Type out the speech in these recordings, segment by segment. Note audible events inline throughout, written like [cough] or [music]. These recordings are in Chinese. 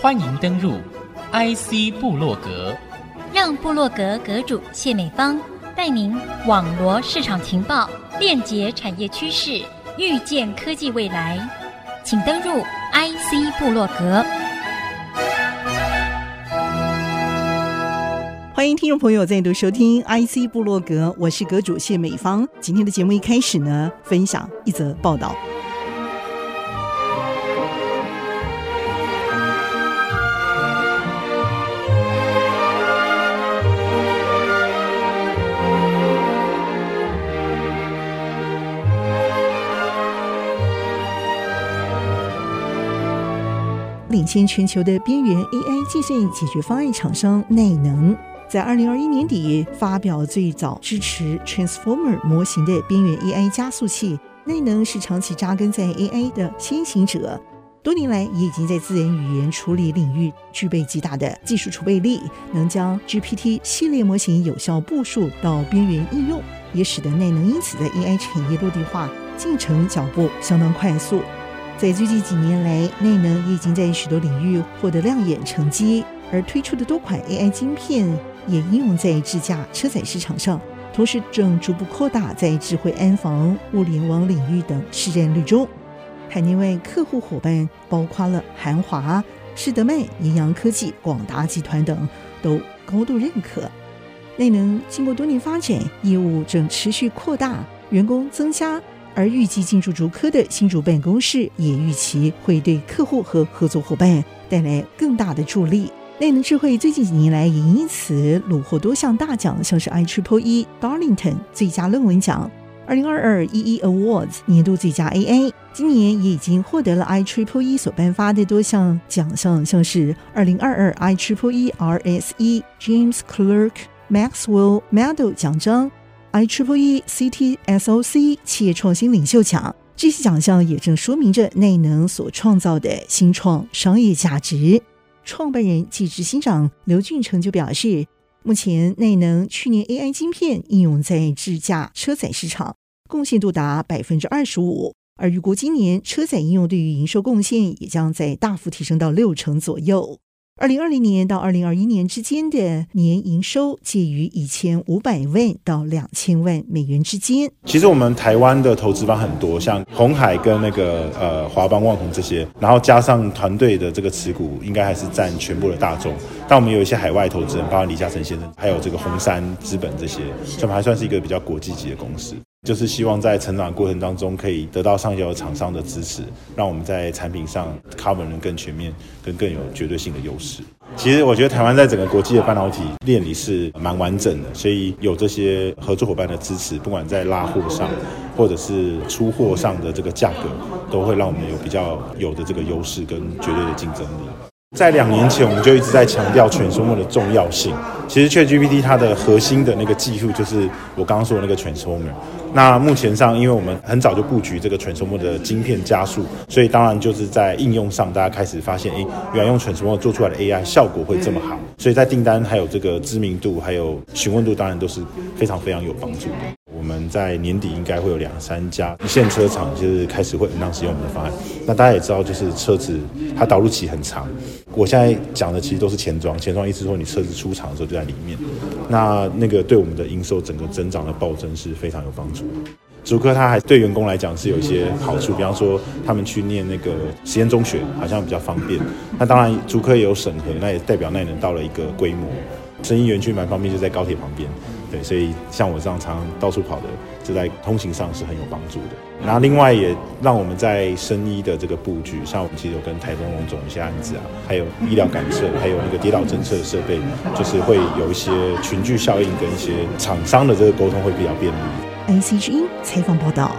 欢迎登入 IC 部落格，让部落格阁主谢美芳带您网罗市场情报，链接产业趋势，预见科技未来。请登入 IC 部落格。欢迎听众朋友再度收听 IC 部落格，我是阁主谢美芳。今天的节目一开始呢，分享一则报道。领先全球的边缘 AI 计算解决方案厂商奈能，在二零二一年底发表最早支持 Transformer 模型的边缘 AI 加速器。奈能是长期扎根在 AI 的先行者，多年来也已经在自然语言处理领域具备极大的技术储备力，能将 GPT 系列模型有效部署到边缘应用，也使得奈能因此在 AI 产业落地化进程脚步相当快速。在最近几年来，内能已经在许多领域获得亮眼成绩，而推出的多款 AI 晶片也应用在智驾车载市场上，同时正逐步扩大在智慧安防、物联网领域等市占率中。海内外客户伙伴包括了韩华、士德曼、银阳科技、广达集团等，都高度认可。内能经过多年发展，业务正持续扩大，员工增加。而预计进驻竹科的新竹办公室也预期会对客户和合作伙伴带来更大的助力。内能智慧最近几年来也因此虏获多项大奖，像是 IEEE Darlington 最佳论文奖、二零二二 EE Awards 年度最佳 AA 今年也已经获得了 IEEE 所颁发的多项奖项，像是二零二二 IEEE RSE James Clerk Maxwell Medal 奖章。IEEE CTSOC 企业创新领袖奖，这些奖项也正说明着内能所创造的新创商业价值。创办人暨执行长刘俊成就表示，目前内能去年 AI 晶片应用在智驾车载市场，贡献度达百分之二十五，而预估今年车载应用对于营收贡献也将在大幅提升到六成左右。二零二零年到二零二一年之间的年营收介于一千五百万到两千万美元之间。其实我们台湾的投资方很多，像红海跟那个呃华邦、旺宏这些，然后加上团队的这个持股，应该还是占全部的大众。但我们有一些海外投资人，包括李嘉诚先生，还有这个红杉资本这些，所以我们还算是一个比较国际级的公司。就是希望在成长过程当中，可以得到上游厂商的支持，让我们在产品上 cover 能更全面，跟更有绝对性的优势。其实我觉得台湾在整个国际的半导体链里是蛮完整的，所以有这些合作伙伴的支持，不管在拉货上，或者是出货上的这个价格，都会让我们有比较有的这个优势跟绝对的竞争力。在两年前，我们就一直在强调 Transformer 的重要性。其实 ChatGPT 它的核心的那个技术就是我刚刚说的那个 Transformer。那目前上，因为我们很早就布局这个纯石墨的晶片加速，所以当然就是在应用上，大家开始发现，哎，原来用纯石墨做出来的 AI 效果会这么好。所以在订单还有这个知名度，还有询问度，当然都是非常非常有帮助的。我们在年底应该会有两三家一线车厂，就是开始会能使用我们的方案。那大家也知道，就是车子它导入期很长。我现在讲的其实都是前装，前装意思说你车子出厂的时候就在里面。那那个对我们的营收整个增长的暴增是非常有帮助。竹科它还对员工来讲是有一些好处，比方说他们去念那个实验中学好像比较方便。那当然竹科也有审核，那也代表那能到了一个规模。生医园区蛮方便，就在高铁旁边。对，所以像我这样常常到处跑的，就在通行上是很有帮助的。然后另外也让我们在生医的这个布局，像我们其实有跟台东龙总一些案子啊，还有医疗感测，还有那个跌倒侦测设备，就是会有一些群聚效应跟一些厂商的这个沟通会比较便利。IC 之音采访报道。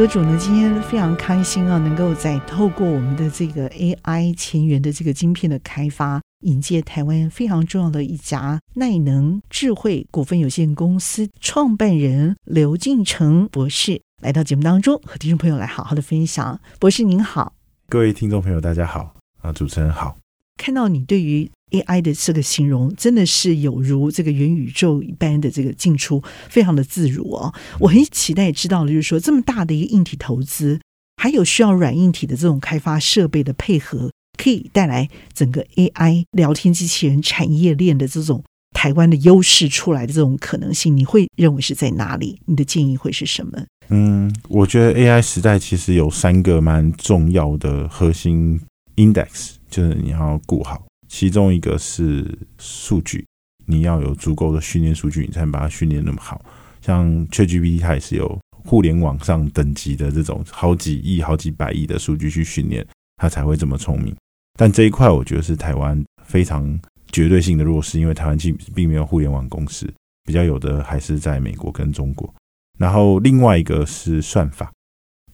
阁主呢，今天非常开心啊，能够在透过我们的这个 AI 前缘的这个晶片的开发，引介台湾非常重要的一家耐能智慧股份有限公司创办人刘进成博士来到节目当中，和听众朋友来好好的分享。博士您好，各位听众朋友大家好啊，主持人好。看到你对于 AI 的这个形容，真的是有如这个元宇宙一般的这个进出，非常的自如哦。我很期待知道的就是说，这么大的一个硬体投资，还有需要软硬体的这种开发设备的配合，可以带来整个 AI 聊天机器人产业链的这种台湾的优势出来的这种可能性，你会认为是在哪里？你的建议会是什么？嗯，我觉得 AI 时代其实有三个蛮重要的核心 index。就是你要顾好，其中一个是数据，你要有足够的训练数据，你才能把它训练那么好。像 ChatGPT 它也是有互联网上等级的这种好几亿、好几百亿的数据去训练，它才会这么聪明。但这一块我觉得是台湾非常绝对性的弱势，因为台湾并并没有互联网公司，比较有的还是在美国跟中国。然后另外一个是算法，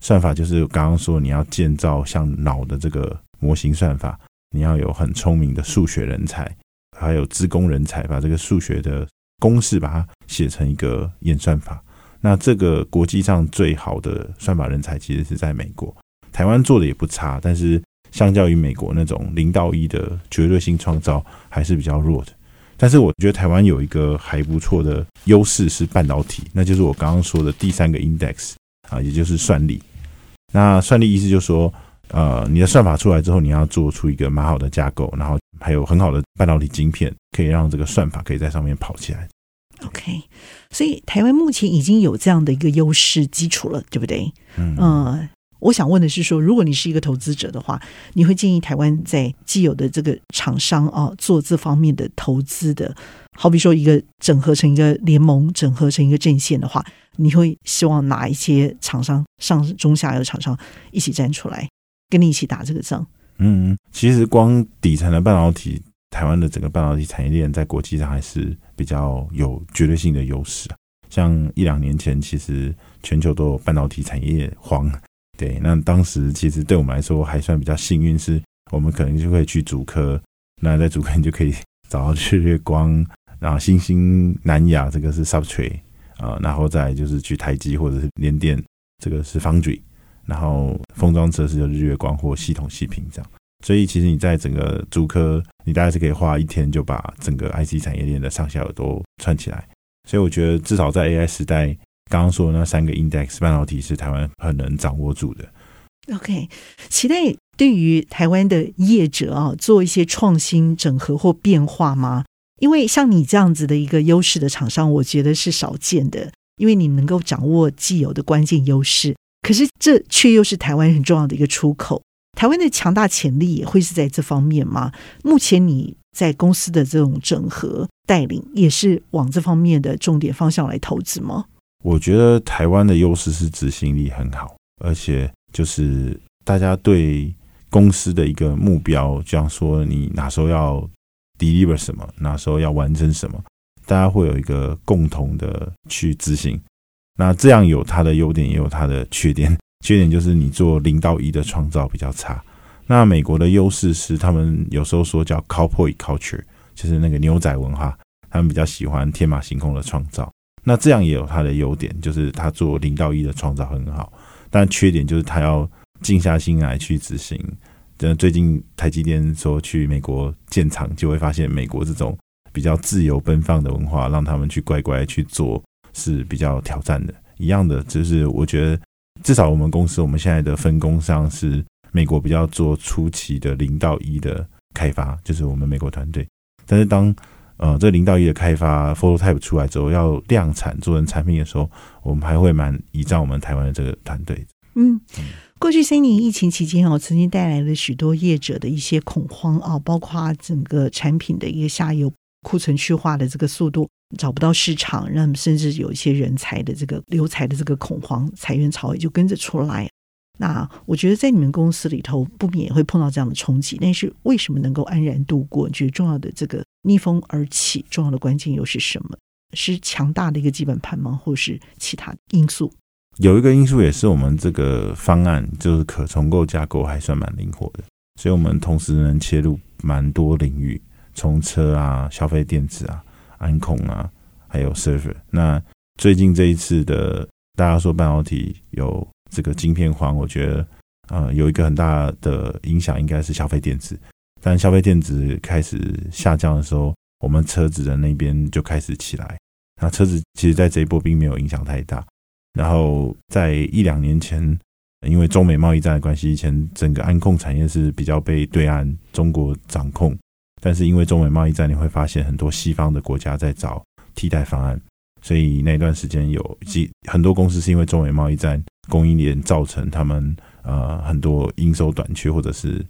算法就是刚刚说你要建造像脑的这个模型算法。你要有很聪明的数学人才，还有资工人才，把这个数学的公式把它写成一个演算法。那这个国际上最好的算法人才其实是在美国，台湾做的也不差，但是相较于美国那种零到一的绝对性创造还是比较弱的。但是我觉得台湾有一个还不错的优势是半导体，那就是我刚刚说的第三个 index 啊，也就是算力。那算力意思就是说。呃，你的算法出来之后，你要做出一个蛮好的架构，然后还有很好的半导体晶片，可以让这个算法可以在上面跑起来。OK，所以台湾目前已经有这样的一个优势基础了，对不对？嗯，呃，我想问的是说，如果你是一个投资者的话，你会建议台湾在既有的这个厂商啊做这方面的投资的，好比说一个整合成一个联盟，整合成一个阵线的话，你会希望哪一些厂商上中下游厂商一起站出来？跟你一起打这个仗。嗯，其实光底层的半导体，台湾的整个半导体产业链在国际上还是比较有绝对性的优势。像一两年前，其实全球都有半导体产业荒，对，那当时其实对我们来说还算比较幸运，是我们可能就会去主科，那在主科你就可以找到日月光，然后新兴南亚这个是 substrate 啊，然后再就是去台积或者是联电，这个是 foundry。然后封装测试就日月光或系统细品这样，所以其实你在整个租科，你大概是可以花一天就把整个 IC 产业链的上下游都串起来。所以我觉得至少在 AI 时代，刚刚说的那三个 index 半导体是台湾很能掌握住的。OK，期待对于台湾的业者啊做一些创新整合或变化吗？因为像你这样子的一个优势的厂商，我觉得是少见的，因为你能够掌握既有的关键优势。可是，这却又是台湾很重要的一个出口。台湾的强大潜力也会是在这方面吗？目前你在公司的这种整合带领，也是往这方面的重点方向来投资吗？我觉得台湾的优势是执行力很好，而且就是大家对公司的一个目标，就像说你哪时候要 deliver 什么，哪时候要完成什么，大家会有一个共同的去执行。那这样有它的优点，也有它的缺点。[laughs] 缺点就是你做零到一的创造比较差。那美国的优势是，他们有时候说叫 cowboy culture，就是那个牛仔文化，他们比较喜欢天马行空的创造。那这样也有它的优点，就是他做零到一的创造很好。但缺点就是他要静下心来去执行。最近台积电说去美国建厂，就会发现美国这种比较自由奔放的文化，让他们去乖乖去做。是比较挑战的，一样的，就是我觉得至少我们公司我们现在的分工上是美国比较做初期的零到一的开发，就是我们美国团队。但是当呃这零到一的开发 prototype 出来之后，要量产做成产品的时候，我们还会蛮依仗我们台湾的这个团队。嗯，过去三年疫情期间哦，曾经带来了许多业者的一些恐慌啊，包括整个产品的一个下游库存去化的这个速度。找不到市场，让甚至有一些人才的这个留才的这个恐慌，裁员潮也就跟着出来。那我觉得在你们公司里头，不免也会碰到这样的冲击。但是为什么能够安然度过？你觉得重要的这个逆风而起，重要的关键又是什么？是强大的一个基本盘吗？或是其他因素？有一个因素也是我们这个方案就是可重构架构还算蛮灵活的，所以我们同时能切入蛮多领域，从车啊、消费电子啊、安控啊，还有 server。那最近这一次的大家说半导体有这个晶片荒，我觉得呃有一个很大的影响应该是消费电子。但消费电子开始下降的时候，我们车子的那边就开始起来。那车子其实在这一波并没有影响太大。然后在一两年前，因为中美贸易战的关系，以前整个安控产业是比较被对岸中国掌控。但是因为中美贸易战，你会发现很多西方的国家在找替代方案，所以那段时间有几很多公司是因为中美贸易战供应链造成他们呃很多营收短缺，或者是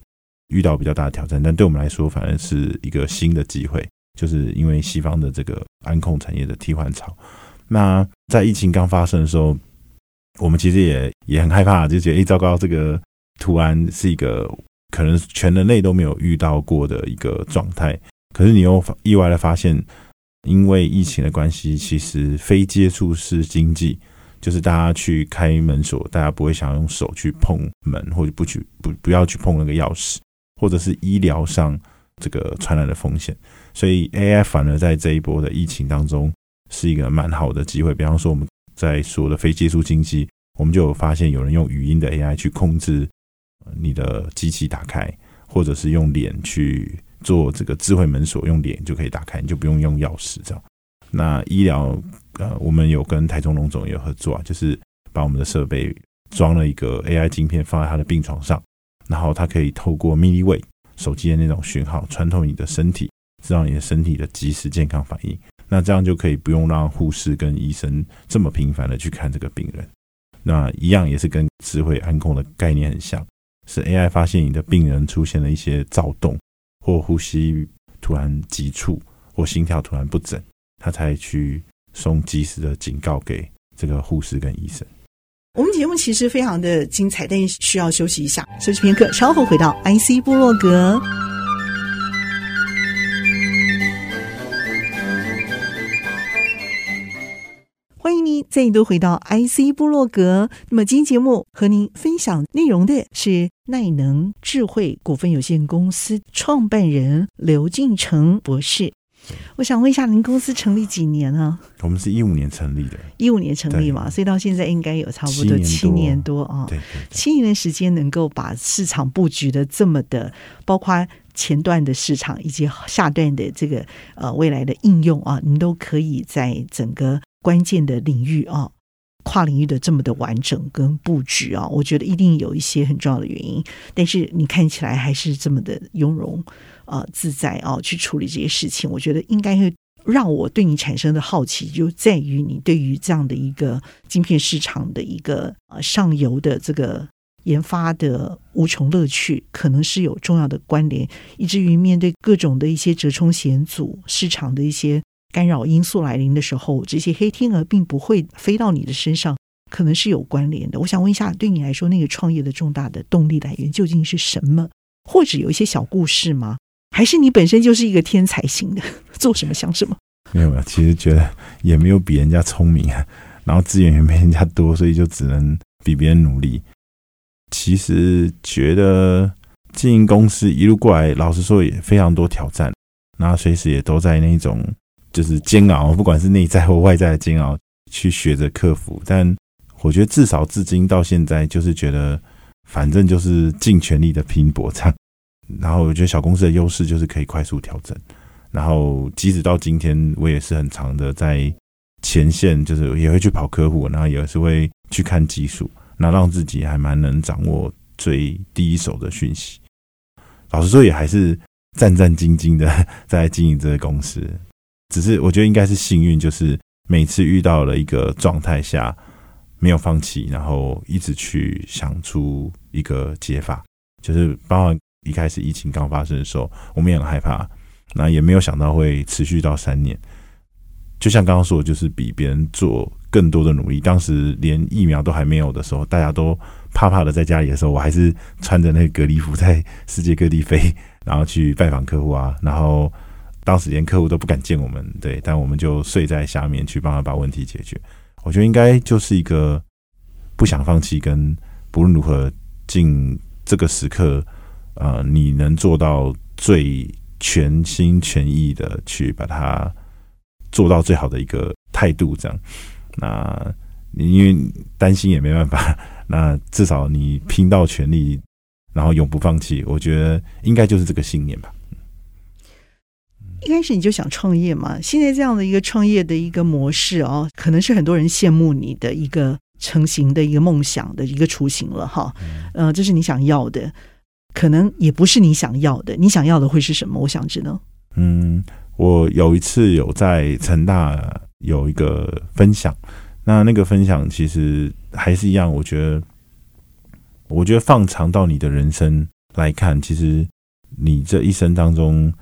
遇到比较大的挑战。但对我们来说，反而是一个新的机会，就是因为西方的这个安控产业的替换潮。那在疫情刚发生的时候，我们其实也也很害怕，就觉得哎，糟糕，这个突然是一个可能全人类都没有遇到过的一个状态。可是你又意外的发现，因为疫情的关系，其实非接触式经济，就是大家去开门锁，大家不会想用手去碰门，或者不去不不要去碰那个钥匙，或者是医疗上这个传染的风险。所以 AI 反而在这一波的疫情当中。是一个蛮好的机会，比方说我们在说的非接触经济，我们就有发现有人用语音的 AI 去控制你的机器打开，或者是用脸去做这个智慧门锁，用脸就可以打开，你就不用用钥匙这样。那医疗呃，我们有跟台中龙总有合作啊，就是把我们的设备装了一个 AI 晶片放在他的病床上，然后它可以透过 mini w a y 手机的那种讯号穿透你的身体，知道你的身体的即时健康反应。那这样就可以不用让护士跟医生这么频繁的去看这个病人。那一样也是跟智慧安控的概念很像，是 AI 发现你的病人出现了一些躁动，或呼吸突然急促，或心跳突然不整，他才去送及时的警告给这个护士跟医生。我们节目其实非常的精彩，但需要休息一下，休息片刻，稍后回到 IC 部落格。再度回到 IC 部落格，那么今天节目和您分享内容的是耐能智慧股份有限公司创办人刘进成博士。我想问一下，您公司成立几年呢？我们是一五年成立的，一五年成立嘛，所以到现在应该有差不多七年多啊。对，七年的时间能够把市场布局的这么的，包括前段的市场以及下段的这个呃未来的应用啊，您都可以在整个。关键的领域啊，跨领域的这么的完整跟布局啊，我觉得一定有一些很重要的原因。但是你看起来还是这么的雍容啊自在啊，去处理这些事情，我觉得应该会让我对你产生的好奇，就在于你对于这样的一个晶片市场的一个呃上游的这个研发的无穷乐趣，可能是有重要的关联，以至于面对各种的一些折冲险阻，市场的一些。干扰因素来临的时候，这些黑天鹅并不会飞到你的身上，可能是有关联的。我想问一下，对你来说，那个创业的重大的动力来源究竟是什么？或者有一些小故事吗？还是你本身就是一个天才型的，做什么想什么？没有没有，其实觉得也没有比人家聪明，然后资源也没人家多，所以就只能比别人努力。其实觉得经营公司一路过来，老实说也非常多挑战，然后随时也都在那种。就是煎熬，不管是内在或外在的煎熬，去学着克服。但我觉得至少至今到现在，就是觉得反正就是尽全力的拼搏这样。然后我觉得小公司的优势就是可以快速调整。然后即使到今天，我也是很常的在前线，就是也会去跑客户，然后也是会去看技术，那让自己还蛮能掌握最第一手的讯息。老实说，也还是战战兢兢的在经营这个公司。只是我觉得应该是幸运，就是每次遇到了一个状态下没有放弃，然后一直去想出一个解法。就是包括一开始疫情刚发生的时候，我们也很害怕，那也没有想到会持续到三年。就像刚刚说的，就是比别人做更多的努力。当时连疫苗都还没有的时候，大家都怕怕的在家里的时候，我还是穿着那个隔离服在世界各地飞，然后去拜访客户啊，然后。当时连客户都不敢见我们，对，但我们就睡在下面去帮他把问题解决。我觉得应该就是一个不想放弃，跟不论如何尽这个时刻，呃，你能做到最全心全意的去把它做到最好的一个态度，这样。那因为担心也没办法，那至少你拼到全力，然后永不放弃。我觉得应该就是这个信念吧。一开始你就想创业嘛？现在这样的一个创业的一个模式哦，可能是很多人羡慕你的一个成型的一个梦想的一个雏形了哈。呃，这是你想要的，可能也不是你想要的。你想要的会是什么？我想知道。嗯，我有一次有在成大有一个分享，那那个分享其实还是一样。我觉得，我觉得放长到你的人生来看，其实你这一生当中。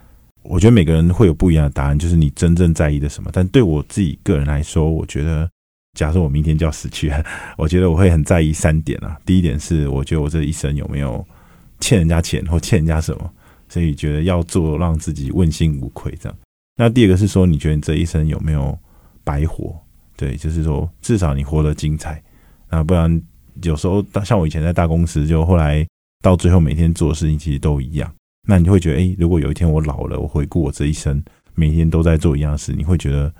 我觉得每个人会有不一样的答案，就是你真正在意的什么。但对我自己个人来说，我觉得，假设我明天就要死去，我觉得我会很在意三点啊。[laughs] 第一点是，我觉得我这一生有没有欠人家钱或欠人家什么，所以觉得要做让自己问心无愧这样。那第二个是说，你觉得你这一生有没有白活？对，就是说至少你活得精彩。那不然有时候，像我以前在大公司，就后来到最后每天做的事情其实都一样。那你就会觉得，哎，如果有一天我老了，我回顾我这一生，每天都在做一样的事，你会觉得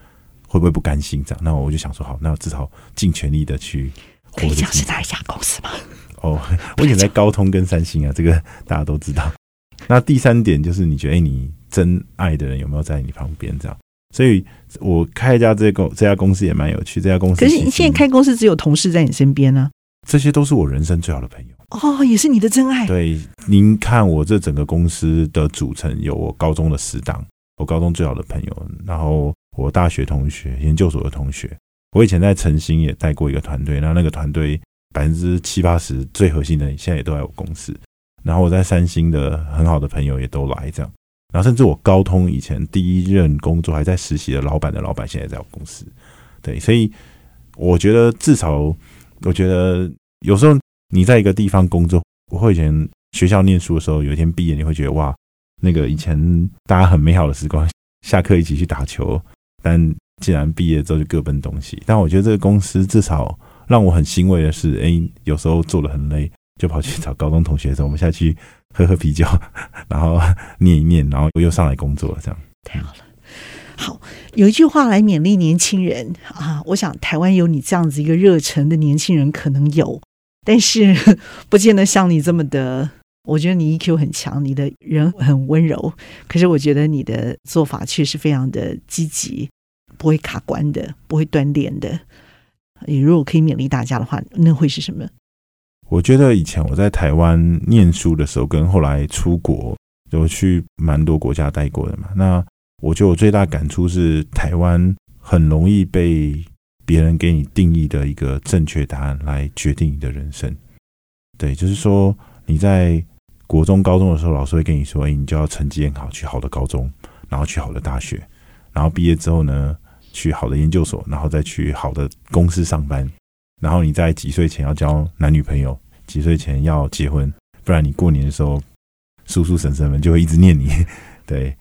会不会不甘心？这样，那我就想说，好，那我至少尽全力的去。可以讲是哪一家公司吗？[laughs] 哦，我以前在高通跟三星啊，这个大家都知道。[laughs] 那第三点就是，你觉得，哎，你真爱的人有没有在你旁边？这样，所以我开一家这个这家公司也蛮有趣。这家公司，可是你现在开公司只有同事在你身边呢？这些都是我人生最好的朋友。哦，也是你的真爱。对，您看我这整个公司的组成，有我高中的死党，我高中最好的朋友，然后我大学同学、研究所的同学。我以前在晨星也带过一个团队，那那个团队百分之七八十最核心的，现在也都在我公司。然后我在三星的很好的朋友也都来这样，然后甚至我高通以前第一任工作还在实习的老板的老板，现在在我公司。对，所以我觉得至少，我觉得有时候。你在一个地方工作，我会以前学校念书的时候，有一天毕业，你会觉得哇，那个以前大家很美好的时光，下课一起去打球，但既然毕业之后就各奔东西。但我觉得这个公司至少让我很欣慰的是，[laughs] 哎，有时候做得很累，就跑去找高中同学说，我们下去喝喝啤酒，然后念一念，然后又上来工作，这样太好了。好，有一句话来勉励年轻人啊，我想台湾有你这样子一个热忱的年轻人可能有。但是 [laughs] 不见得像你这么的，我觉得你 EQ 很强，你的人很温柔。可是我觉得你的做法确实非常的积极，不会卡关的，不会断链的。你如果可以勉励大家的话，那会是什么？我觉得以前我在台湾念书的时候，跟后来出国，有去蛮多国家待过的嘛。那我觉得我最大感触是，台湾很容易被。别人给你定义的一个正确答案来决定你的人生，对，就是说你在国中、高中的时候，老师会跟你说：“哎，你就要成绩很好，去好的高中，然后去好的大学，然后毕业之后呢，去好的研究所，然后再去好的公司上班，然后你在几岁前要交男女朋友，几岁前要结婚，不然你过年的时候，叔叔婶婶们就会一直念你。[laughs] 对，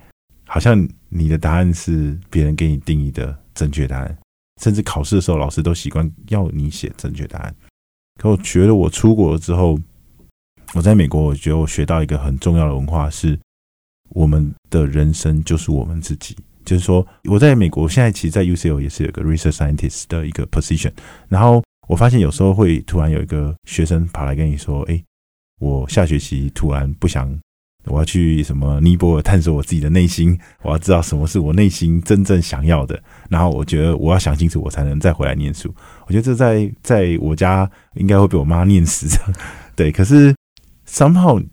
好像你的答案是别人给你定义的正确答案。”甚至考试的时候，老师都习惯要你写正确答案。可我觉得我出国了之后，我在美国，我觉得我学到一个很重要的文化是：我们的人生就是我们自己。就是说，我在美国现在其实，在 UCL 也是有个 research scientist 的一个 position。然后我发现有时候会突然有一个学生跑来跟你说：“哎，我下学期突然不想。”我要去什么尼泊尔探索我自己的内心，我要知道什么是我内心真正想要的。然后我觉得我要想清楚，我才能再回来念书。我觉得这在在我家应该会被我妈念死。[laughs] 对，可是 somehow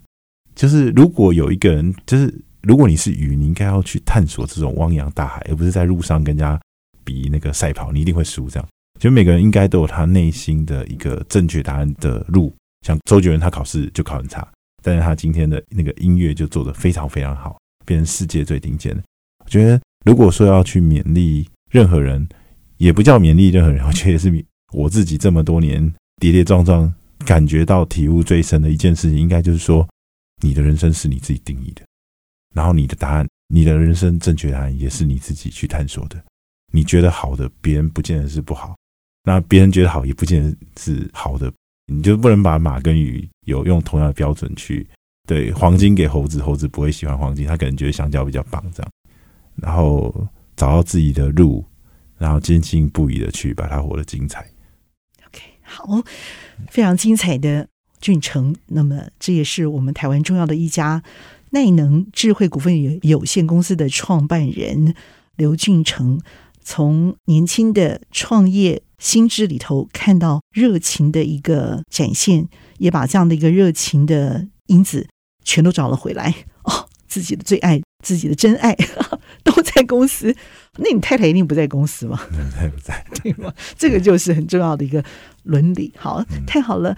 就是如果有一个人，就是如果你是鱼，你应该要去探索这种汪洋大海，而不是在路上跟人家比那个赛跑，你一定会输。这样，就每个人应该都有他内心的一个正确答案的路。像周杰伦，他考试就考很差。但是他今天的那个音乐就做得非常非常好，变成世界最顶尖的。我觉得，如果说要去勉励任何人，也不叫勉励任何人，我觉得也是我自己这么多年跌跌撞撞，感觉到体悟最深的一件事情，应该就是说，你的人生是你自己定义的，然后你的答案，你的人生正确答案也是你自己去探索的。你觉得好的，别人不见得是不好；那别人觉得好，也不见得是好的。你就不能把马跟鱼有用同样的标准去对黄金给猴子，猴子不会喜欢黄金，他可能觉得香蕉比较棒这样。然后找到自己的路，然后坚信不疑的去把它活得精彩。OK，好，非常精彩的俊成。那么这也是我们台湾重要的一家耐能智慧股份有有限公司的创办人刘俊成，从年轻的创业心智里头看到热情的一个展现，也把这样的一个热情的因子全都找了回来。[laughs] 哦，自己的最爱，自己的真爱。[laughs] 都在公司，那你太太一定不在公司吗？太不在，[laughs] 对吗？这个就是很重要的一个伦理。好，太好了，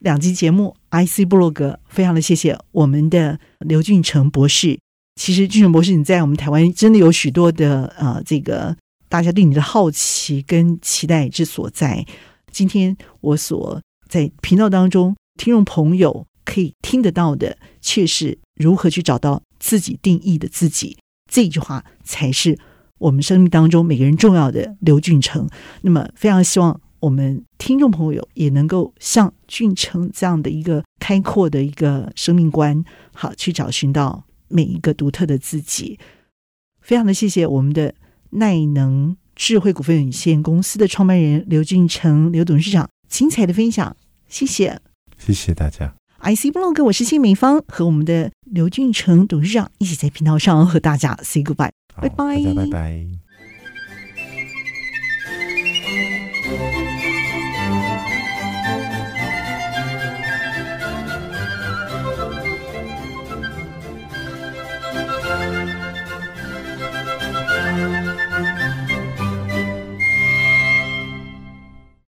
两集节目，IC 布洛格，非常的谢谢我们的刘俊成博士。其实俊成博士，你在我们台湾真的有许多的呃，这个大家对你的好奇跟期待之所在。今天我所在频道当中，听众朋友可以听得到的，却是如何去找到自己定义的自己。这句话才是我们生命当中每个人重要的刘俊成。那么，非常希望我们听众朋友也能够像俊成这样的一个开阔的一个生命观，好去找寻到每一个独特的自己。非常的谢谢我们的耐能智慧股份有限公司的创办人刘俊成刘董事长精彩的分享，谢谢，谢谢大家。IC blog，，我是谢美芳，和我们的刘俊成董事长一起在频道上和大家 say goodbye，拜拜，拜拜。